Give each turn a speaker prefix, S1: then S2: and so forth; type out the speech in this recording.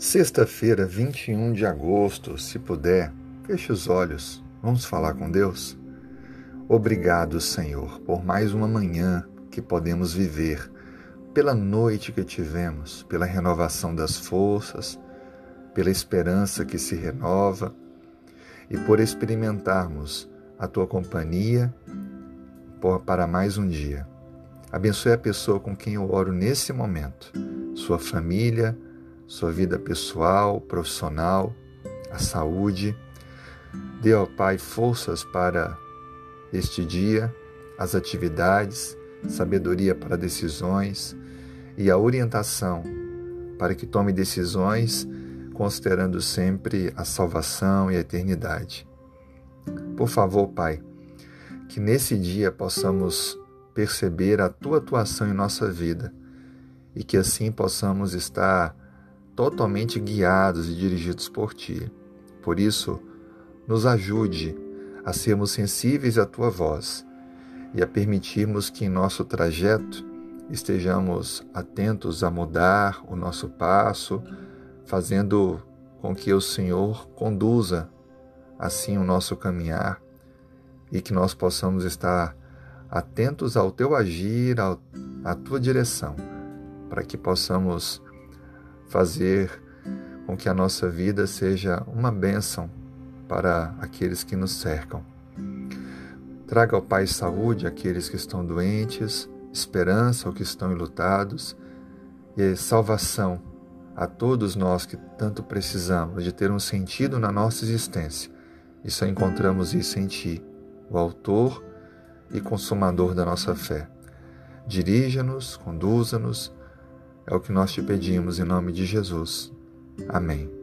S1: Sexta-feira, 21 de agosto, se puder, feche os olhos, vamos falar com Deus? Obrigado, Senhor, por mais uma manhã que podemos viver, pela noite que tivemos, pela renovação das forças, pela esperança que se renova e por experimentarmos a tua companhia para mais um dia. Abençoe a pessoa com quem eu oro nesse momento, sua família, sua vida pessoal, profissional, a saúde. Dê ao Pai forças para este dia, as atividades, sabedoria para decisões e a orientação para que tome decisões considerando sempre a salvação e a eternidade. Por favor, Pai, que nesse dia possamos perceber a tua atuação em nossa vida e que assim possamos estar totalmente guiados e dirigidos por Ti. Por isso, nos ajude a sermos sensíveis à Tua voz e a permitirmos que em nosso trajeto estejamos atentos a mudar o nosso passo, fazendo com que o Senhor conduza assim o nosso caminhar e que nós possamos estar atentos ao teu agir, à tua direção, para que possamos fazer com que a nossa vida seja uma bênção para aqueles que nos cercam. Traga ao Pai saúde àqueles que estão doentes, esperança aos que estão enlutados e salvação a todos nós que tanto precisamos de ter um sentido na nossa existência. E só encontramos isso em Ti, o Autor e Consumador da nossa fé. Dirija-nos, conduza-nos é o que nós te pedimos em nome de Jesus. Amém.